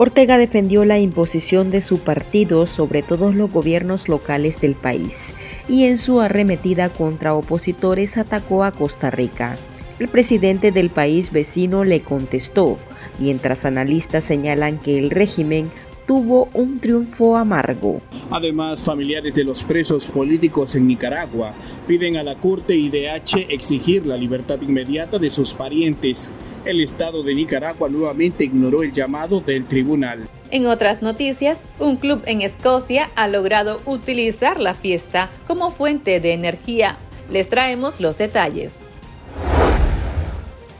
Ortega defendió la imposición de su partido sobre todos los gobiernos locales del país y en su arremetida contra opositores atacó a Costa Rica. El presidente del país vecino le contestó, mientras analistas señalan que el régimen tuvo un triunfo amargo. Además, familiares de los presos políticos en Nicaragua piden a la Corte IDH exigir la libertad inmediata de sus parientes. El Estado de Nicaragua nuevamente ignoró el llamado del tribunal. En otras noticias, un club en Escocia ha logrado utilizar la fiesta como fuente de energía. Les traemos los detalles.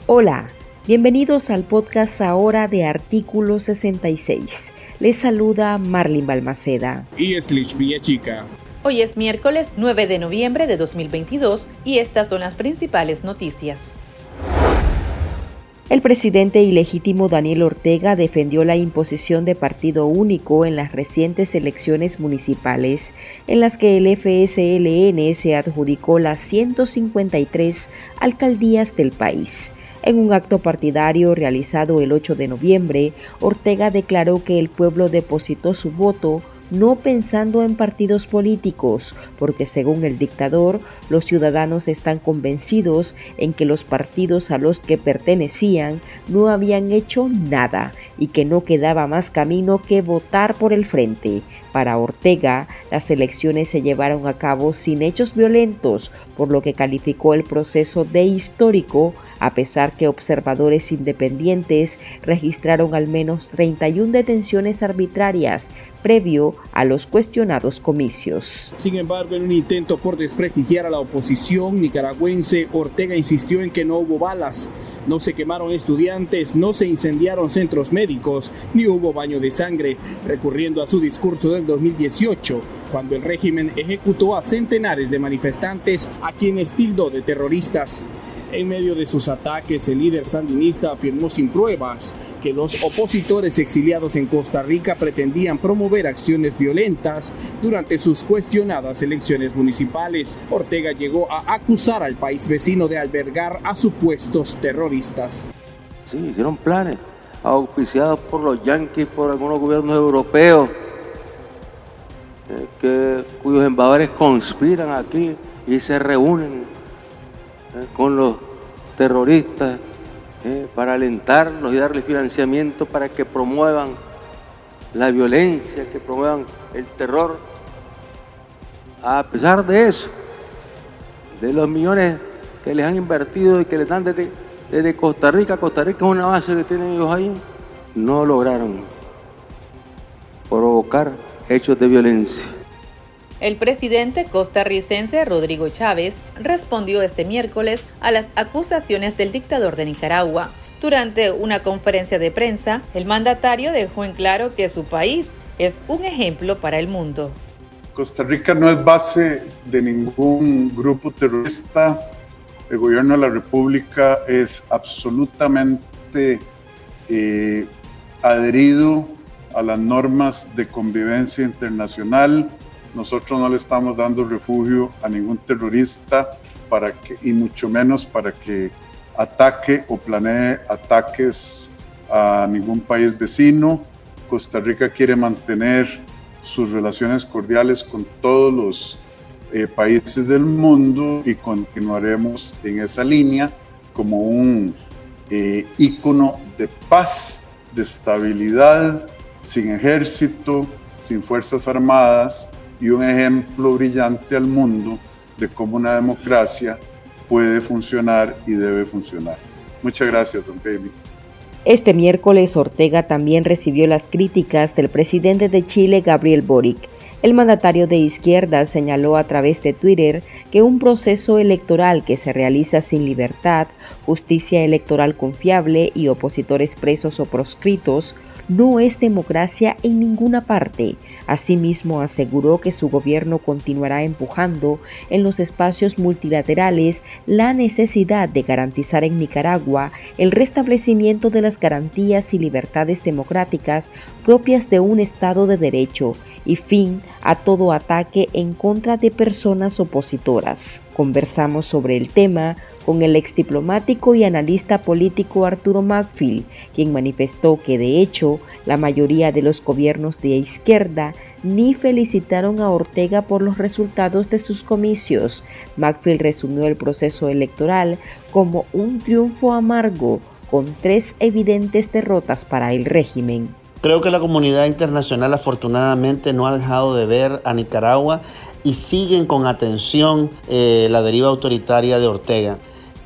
Hola, bienvenidos al podcast ahora de Artículo 66 les saluda Marlin Balmaceda. Y es Chica. Hoy es miércoles 9 de noviembre de 2022 y estas son las principales noticias. El presidente ilegítimo Daniel Ortega defendió la imposición de partido único en las recientes elecciones municipales, en las que el FSLN se adjudicó las 153 alcaldías del país. En un acto partidario realizado el 8 de noviembre, Ortega declaró que el pueblo depositó su voto no pensando en partidos políticos, porque según el dictador, los ciudadanos están convencidos en que los partidos a los que pertenecían no habían hecho nada y que no quedaba más camino que votar por el frente. Para Ortega, las elecciones se llevaron a cabo sin hechos violentos, por lo que calificó el proceso de histórico, a pesar que observadores independientes registraron al menos 31 detenciones arbitrarias previo a los cuestionados comicios. Sin embargo, en un intento por desprestigiar a la oposición nicaragüense, Ortega insistió en que no hubo balas, no se quemaron estudiantes, no se incendiaron centros médicos, ni hubo baño de sangre, recurriendo a su discurso del 2018, cuando el régimen ejecutó a centenares de manifestantes a quienes tildó de terroristas. En medio de sus ataques, el líder sandinista afirmó sin pruebas que los opositores exiliados en Costa Rica pretendían promover acciones violentas durante sus cuestionadas elecciones municipales. Ortega llegó a acusar al país vecino de albergar a supuestos terroristas. Sí, hicieron planes auspiciados por los yanquis, por algunos gobiernos europeos, eh, que, cuyos embajadores conspiran aquí y se reúnen eh, con los terroristas eh, para alentarlos y darles financiamiento para que promuevan la violencia, que promuevan el terror. A pesar de eso, de los millones que les han invertido y que les dan desde, desde Costa Rica, Costa Rica es una base que tienen ellos ahí, no lograron provocar hechos de violencia. El presidente costarricense Rodrigo Chávez respondió este miércoles a las acusaciones del dictador de Nicaragua. Durante una conferencia de prensa, el mandatario dejó en claro que su país es un ejemplo para el mundo. Costa Rica no es base de ningún grupo terrorista. El gobierno de la República es absolutamente eh, adherido a las normas de convivencia internacional nosotros no le estamos dando refugio a ningún terrorista para que, y mucho menos para que ataque o planee ataques a ningún país vecino. Costa Rica quiere mantener sus relaciones cordiales con todos los eh, países del mundo y continuaremos en esa línea como un eh, ícono de paz, de estabilidad, sin ejército, sin fuerzas armadas y un ejemplo brillante al mundo de cómo una democracia puede funcionar y debe funcionar. Muchas gracias, don Baby. Este miércoles Ortega también recibió las críticas del presidente de Chile, Gabriel Boric. El mandatario de izquierda señaló a través de Twitter que un proceso electoral que se realiza sin libertad, justicia electoral confiable y opositores presos o proscritos no es democracia en ninguna parte. Asimismo, aseguró que su gobierno continuará empujando en los espacios multilaterales la necesidad de garantizar en Nicaragua el restablecimiento de las garantías y libertades democráticas propias de un Estado de Derecho y fin a todo ataque en contra de personas opositoras. Conversamos sobre el tema con el ex diplomático y analista político Arturo Macfield, quien manifestó que de hecho la mayoría de los gobiernos de izquierda ni felicitaron a Ortega por los resultados de sus comicios. Macfield resumió el proceso electoral como un triunfo amargo, con tres evidentes derrotas para el régimen. Creo que la comunidad internacional afortunadamente no ha dejado de ver a Nicaragua y siguen con atención eh, la deriva autoritaria de Ortega.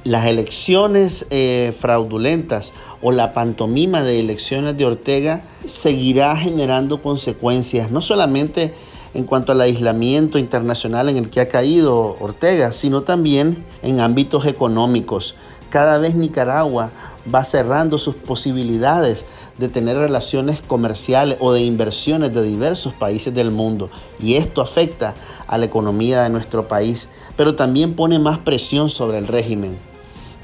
Las elecciones eh, fraudulentas o la pantomima de elecciones de Ortega seguirá generando consecuencias, no solamente en cuanto al aislamiento internacional en el que ha caído Ortega, sino también en ámbitos económicos. Cada vez Nicaragua va cerrando sus posibilidades de tener relaciones comerciales o de inversiones de diversos países del mundo. Y esto afecta a la economía de nuestro país, pero también pone más presión sobre el régimen.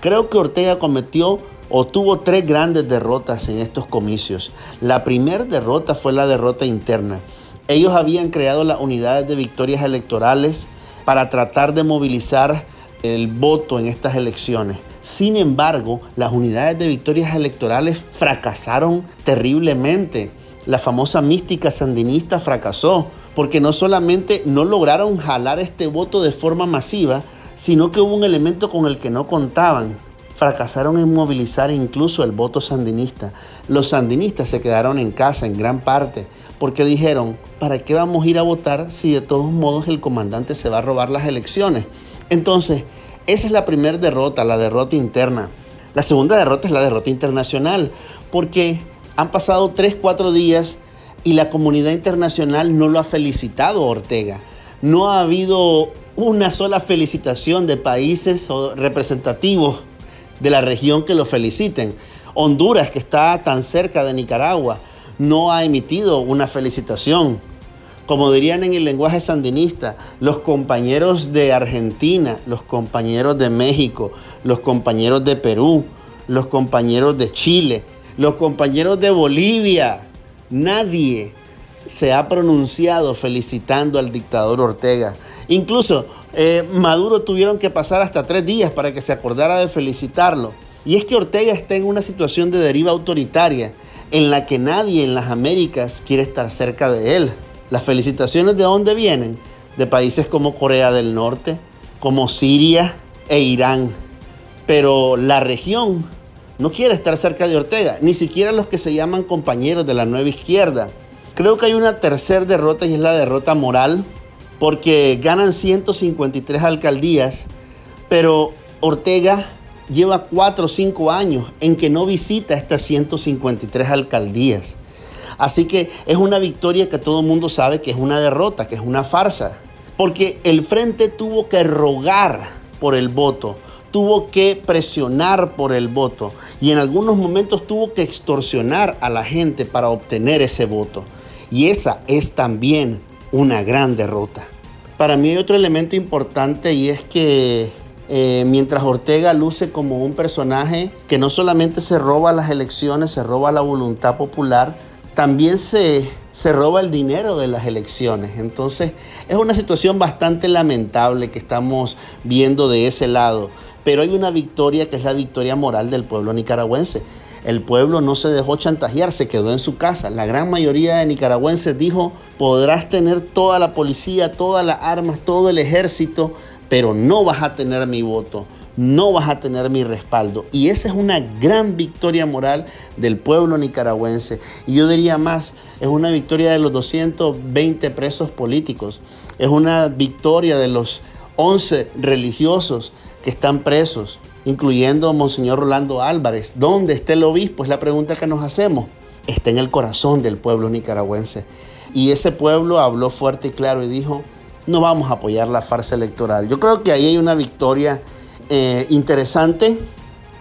Creo que Ortega cometió o tuvo tres grandes derrotas en estos comicios. La primera derrota fue la derrota interna. Ellos habían creado las unidades de victorias electorales para tratar de movilizar el voto en estas elecciones. Sin embargo, las unidades de victorias electorales fracasaron terriblemente. La famosa mística sandinista fracasó porque no solamente no lograron jalar este voto de forma masiva, sino que hubo un elemento con el que no contaban. Fracasaron en movilizar incluso el voto sandinista. Los sandinistas se quedaron en casa en gran parte porque dijeron, ¿para qué vamos a ir a votar si de todos modos el comandante se va a robar las elecciones? Entonces, esa es la primera derrota, la derrota interna. La segunda derrota es la derrota internacional, porque han pasado 3, 4 días y la comunidad internacional no lo ha felicitado Ortega. No ha habido una sola felicitación de países representativos de la región que lo feliciten. Honduras, que está tan cerca de Nicaragua, no ha emitido una felicitación como dirían en el lenguaje sandinista, los compañeros de Argentina, los compañeros de México, los compañeros de Perú, los compañeros de Chile, los compañeros de Bolivia. Nadie se ha pronunciado felicitando al dictador Ortega. Incluso eh, Maduro tuvieron que pasar hasta tres días para que se acordara de felicitarlo. Y es que Ortega está en una situación de deriva autoritaria en la que nadie en las Américas quiere estar cerca de él. Las felicitaciones de dónde vienen? De países como Corea del Norte, como Siria e Irán. Pero la región no quiere estar cerca de Ortega, ni siquiera los que se llaman compañeros de la nueva izquierda. Creo que hay una tercera derrota y es la derrota moral, porque ganan 153 alcaldías, pero Ortega lleva 4 o 5 años en que no visita estas 153 alcaldías. Así que es una victoria que todo el mundo sabe que es una derrota, que es una farsa. Porque el frente tuvo que rogar por el voto, tuvo que presionar por el voto y en algunos momentos tuvo que extorsionar a la gente para obtener ese voto. Y esa es también una gran derrota. Para mí hay otro elemento importante y es que eh, mientras Ortega luce como un personaje que no solamente se roba las elecciones, se roba la voluntad popular, también se, se roba el dinero de las elecciones. Entonces es una situación bastante lamentable que estamos viendo de ese lado. Pero hay una victoria que es la victoria moral del pueblo nicaragüense. El pueblo no se dejó chantajear, se quedó en su casa. La gran mayoría de nicaragüenses dijo, podrás tener toda la policía, todas las armas, todo el ejército, pero no vas a tener mi voto no vas a tener mi respaldo. Y esa es una gran victoria moral del pueblo nicaragüense. Y yo diría más, es una victoria de los 220 presos políticos, es una victoria de los 11 religiosos que están presos, incluyendo a Monseñor Rolando Álvarez. ¿Dónde está el obispo? Es la pregunta que nos hacemos. Está en el corazón del pueblo nicaragüense. Y ese pueblo habló fuerte y claro y dijo, no vamos a apoyar la farsa electoral. Yo creo que ahí hay una victoria eh, interesante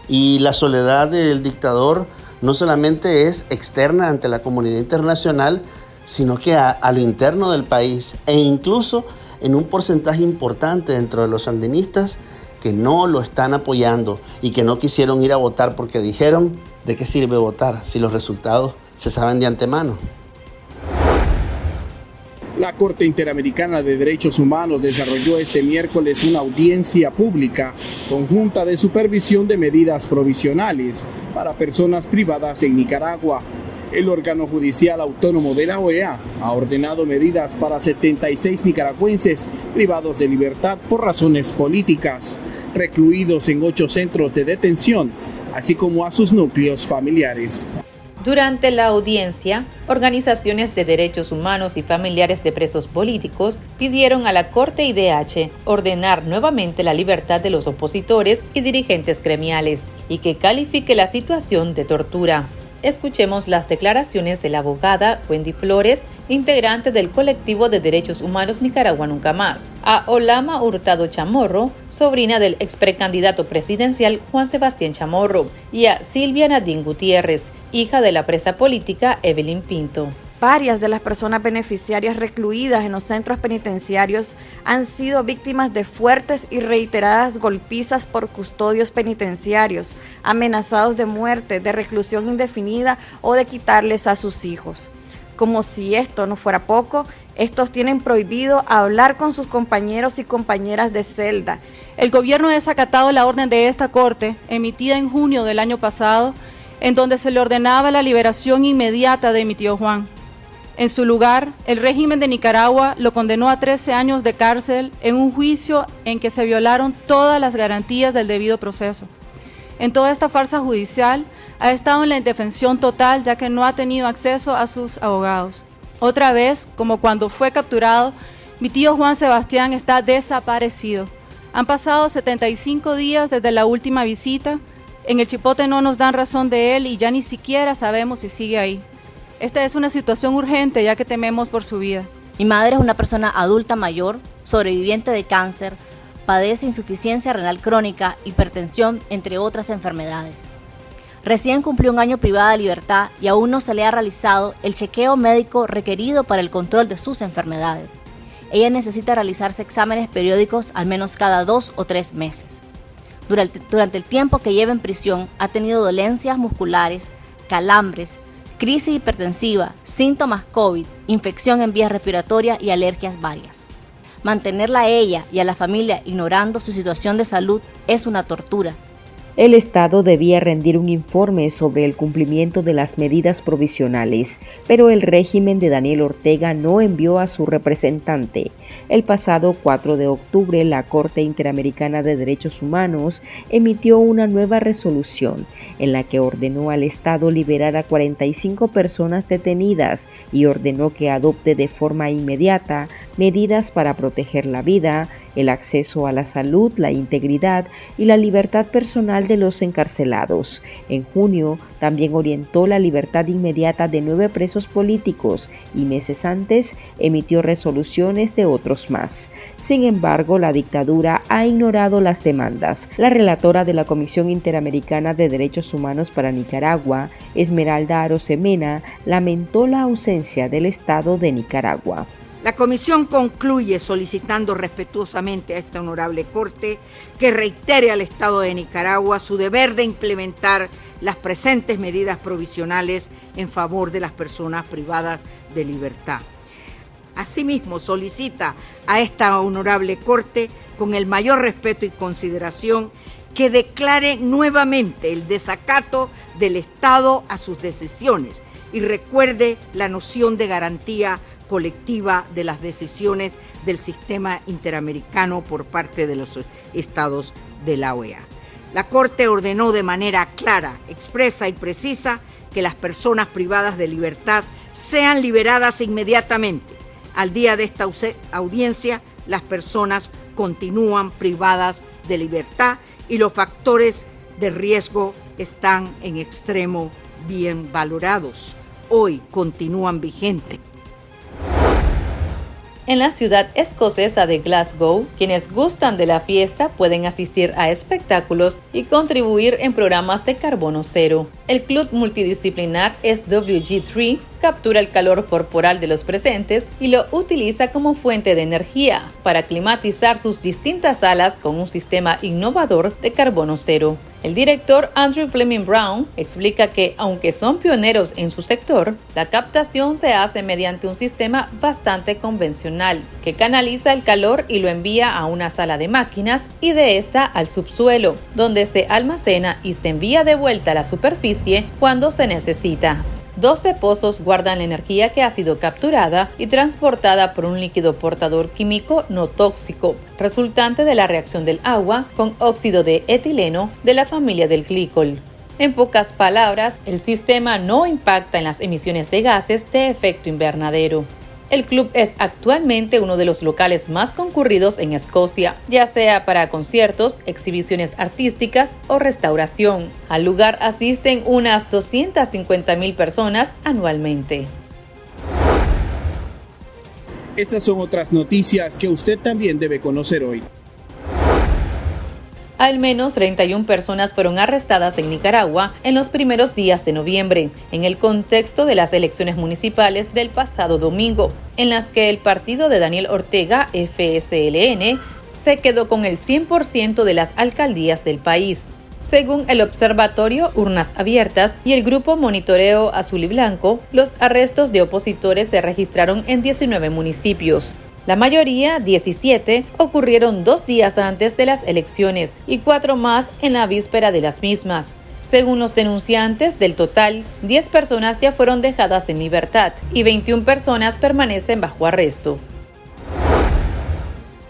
y la soledad del dictador no solamente es externa ante la comunidad internacional, sino que a, lo interno del país e incluso en un porcentaje importante dentro de los sandinistas no lo están apoyando y que no quisieron ir a votar porque dijeron de qué sirve votar si los resultados se saben de antemano. La Corte Interamericana de Derechos Humanos desarrolló este miércoles una audiencia pública conjunta de supervisión de medidas provisionales para personas privadas en Nicaragua. El órgano judicial autónomo de la OEA ha ordenado medidas para 76 nicaragüenses privados de libertad por razones políticas, recluidos en ocho centros de detención, así como a sus núcleos familiares. Durante la audiencia, organizaciones de derechos humanos y familiares de presos políticos pidieron a la Corte IDH ordenar nuevamente la libertad de los opositores y dirigentes gremiales y que califique la situación de tortura. Escuchemos las declaraciones de la abogada Wendy Flores, integrante del colectivo de derechos humanos Nicaragua Nunca Más, a Olama Hurtado Chamorro, sobrina del ex precandidato presidencial Juan Sebastián Chamorro, y a Silvia Nadine Gutiérrez, hija de la presa política Evelyn Pinto. Varias de las personas beneficiarias recluidas en los centros penitenciarios han sido víctimas de fuertes y reiteradas golpizas por custodios penitenciarios, amenazados de muerte, de reclusión indefinida o de quitarles a sus hijos. Como si esto no fuera poco, estos tienen prohibido hablar con sus compañeros y compañeras de celda. El gobierno ha desacatado la orden de esta Corte, emitida en junio del año pasado, en donde se le ordenaba la liberación inmediata de mi tío Juan. En su lugar, el régimen de Nicaragua lo condenó a 13 años de cárcel en un juicio en que se violaron todas las garantías del debido proceso. En toda esta farsa judicial ha estado en la indefensión total ya que no ha tenido acceso a sus abogados. Otra vez, como cuando fue capturado, mi tío Juan Sebastián está desaparecido. Han pasado 75 días desde la última visita. En el Chipote no nos dan razón de él y ya ni siquiera sabemos si sigue ahí. Esta es una situación urgente ya que tememos por su vida. Mi madre es una persona adulta mayor, sobreviviente de cáncer, padece insuficiencia renal crónica, hipertensión, entre otras enfermedades. Recién cumplió un año privada de libertad y aún no se le ha realizado el chequeo médico requerido para el control de sus enfermedades. Ella necesita realizarse exámenes periódicos al menos cada dos o tres meses. Durante, durante el tiempo que lleva en prisión ha tenido dolencias musculares, calambres, crisis hipertensiva, síntomas COVID, infección en vías respiratorias y alergias varias. Mantenerla a ella y a la familia ignorando su situación de salud es una tortura el Estado debía rendir un informe sobre el cumplimiento de las medidas provisionales, pero el régimen de Daniel Ortega no envió a su representante. El pasado 4 de octubre, la Corte Interamericana de Derechos Humanos emitió una nueva resolución en la que ordenó al Estado liberar a 45 personas detenidas y ordenó que adopte de forma inmediata medidas para proteger la vida, el acceso a la salud, la integridad y la libertad personal de los encarcelados. En junio también orientó la libertad inmediata de nueve presos políticos y meses antes emitió resoluciones de otros más. Sin embargo, la dictadura ha ignorado las demandas. La relatora de la Comisión Interamericana de Derechos Humanos para Nicaragua, Esmeralda Arosemena, lamentó la ausencia del Estado de Nicaragua. La comisión concluye solicitando respetuosamente a esta honorable Corte que reitere al Estado de Nicaragua su deber de implementar las presentes medidas provisionales en favor de las personas privadas de libertad. Asimismo, solicita a esta honorable Corte, con el mayor respeto y consideración, que declare nuevamente el desacato del Estado a sus decisiones y recuerde la noción de garantía colectiva de las decisiones del sistema interamericano por parte de los estados de la OEA. La Corte ordenó de manera clara, expresa y precisa que las personas privadas de libertad sean liberadas inmediatamente. Al día de esta audiencia, las personas continúan privadas de libertad y los factores de riesgo están en extremo bien valorados. Hoy continúan vigentes. En la ciudad escocesa de Glasgow, quienes gustan de la fiesta pueden asistir a espectáculos y contribuir en programas de carbono cero. El club multidisciplinar SWG3 captura el calor corporal de los presentes y lo utiliza como fuente de energía para climatizar sus distintas salas con un sistema innovador de carbono cero. El director Andrew Fleming Brown explica que, aunque son pioneros en su sector, la captación se hace mediante un sistema bastante convencional, que canaliza el calor y lo envía a una sala de máquinas y de esta al subsuelo, donde se almacena y se envía de vuelta a la superficie cuando se necesita. 12 pozos guardan la energía que ha sido capturada y transportada por un líquido portador químico no tóxico, resultante de la reacción del agua con óxido de etileno de la familia del glicol. En pocas palabras, el sistema no impacta en las emisiones de gases de efecto invernadero. El club es actualmente uno de los locales más concurridos en Escocia, ya sea para conciertos, exhibiciones artísticas o restauración. Al lugar asisten unas 250 mil personas anualmente. Estas son otras noticias que usted también debe conocer hoy. Al menos 31 personas fueron arrestadas en Nicaragua en los primeros días de noviembre, en el contexto de las elecciones municipales del pasado domingo, en las que el partido de Daniel Ortega, FSLN, se quedó con el 100% de las alcaldías del país. Según el Observatorio Urnas Abiertas y el Grupo Monitoreo Azul y Blanco, los arrestos de opositores se registraron en 19 municipios. La mayoría, 17, ocurrieron dos días antes de las elecciones y cuatro más en la víspera de las mismas. Según los denunciantes, del total, 10 personas ya fueron dejadas en libertad y 21 personas permanecen bajo arresto.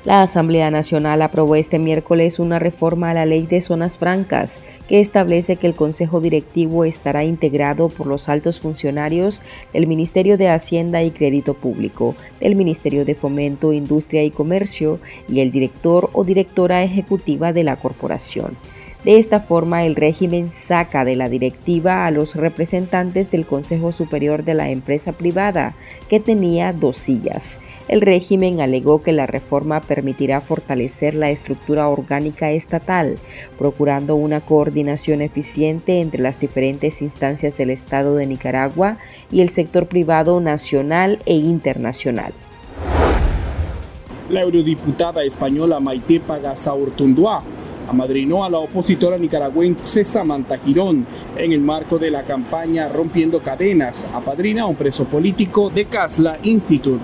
La Asamblea Nacional aprobó este miércoles una reforma a la Ley de Zonas Francas que establece que el Consejo Directivo estará integrado por los altos funcionarios del Ministerio de Hacienda y Crédito Público, del Ministerio de Fomento, Industria y Comercio y el director o directora ejecutiva de la corporación. De esta forma, el régimen saca de la directiva a los representantes del Consejo Superior de la empresa privada, que tenía dos sillas. El régimen alegó que la reforma permitirá fortalecer la estructura orgánica estatal, procurando una coordinación eficiente entre las diferentes instancias del Estado de Nicaragua y el sector privado nacional e internacional. La eurodiputada española Maite amadrinó a la opositora nicaragüense Samantha Girón en el marco de la campaña Rompiendo Cadenas, apadrina a un preso político de Casla Institute.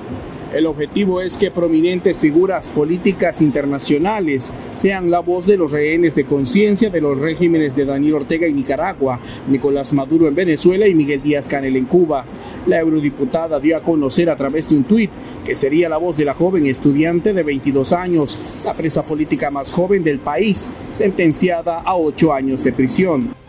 El objetivo es que prominentes figuras políticas internacionales sean la voz de los rehenes de conciencia de los regímenes de Daniel Ortega en Nicaragua, Nicolás Maduro en Venezuela y Miguel Díaz Canel en Cuba. La eurodiputada dio a conocer a través de un tuit que sería la voz de la joven estudiante de 22 años, la presa política más joven del país, sentenciada a ocho años de prisión.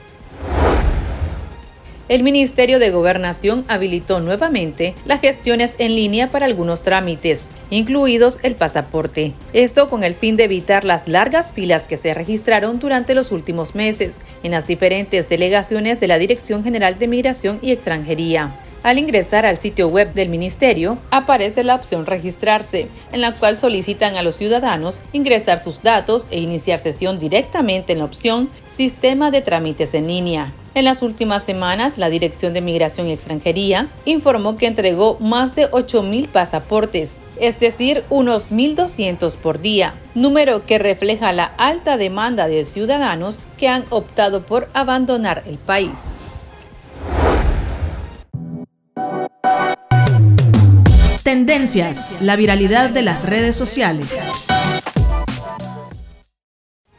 El Ministerio de Gobernación habilitó nuevamente las gestiones en línea para algunos trámites, incluidos el pasaporte. Esto con el fin de evitar las largas filas que se registraron durante los últimos meses en las diferentes delegaciones de la Dirección General de Migración y Extranjería. Al ingresar al sitio web del ministerio, aparece la opción registrarse, en la cual solicitan a los ciudadanos ingresar sus datos e iniciar sesión directamente en la opción Sistema de trámites en línea. En las últimas semanas, la Dirección de Migración y Extranjería informó que entregó más de 8.000 pasaportes, es decir, unos 1.200 por día, número que refleja la alta demanda de ciudadanos que han optado por abandonar el país. Tendencias, la viralidad de las redes sociales.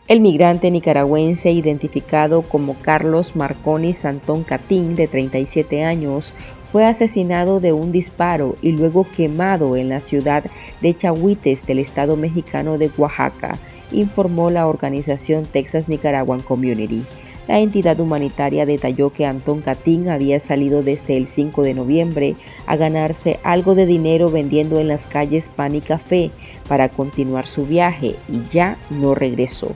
El migrante nicaragüense identificado como Carlos Marconi Santón Catín, de 37 años, fue asesinado de un disparo y luego quemado en la ciudad de Chahuites del estado mexicano de Oaxaca, informó la organización Texas Nicaraguan Community. La entidad humanitaria detalló que Antón Catín había salido desde el 5 de noviembre a ganarse algo de dinero vendiendo en las calles pan y café para continuar su viaje y ya no regresó.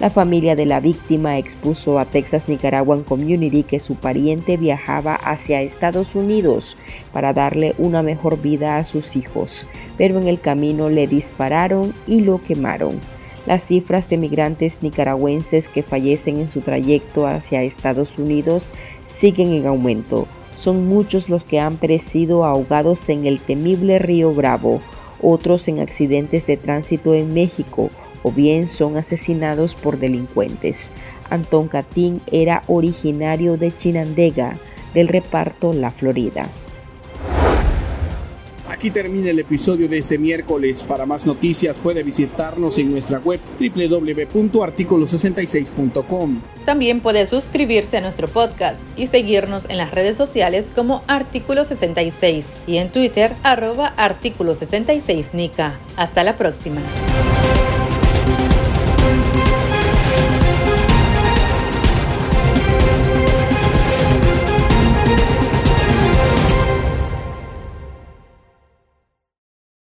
La familia de la víctima expuso a Texas Nicaraguan Community que su pariente viajaba hacia Estados Unidos para darle una mejor vida a sus hijos, pero en el camino le dispararon y lo quemaron. Las cifras de migrantes nicaragüenses que fallecen en su trayecto hacia Estados Unidos siguen en aumento. Son muchos los que han perecido ahogados en el temible río Bravo, otros en accidentes de tránsito en México, o bien son asesinados por delincuentes. Antón Catín era originario de Chinandega, del reparto La Florida. Aquí termina el episodio de este miércoles. Para más noticias puede visitarnos en nuestra web www.articulo66.com. También puede suscribirse a nuestro podcast y seguirnos en las redes sociales como Artículo 66 y en Twitter arroba Artículo 66 Nica. Hasta la próxima. Thank you.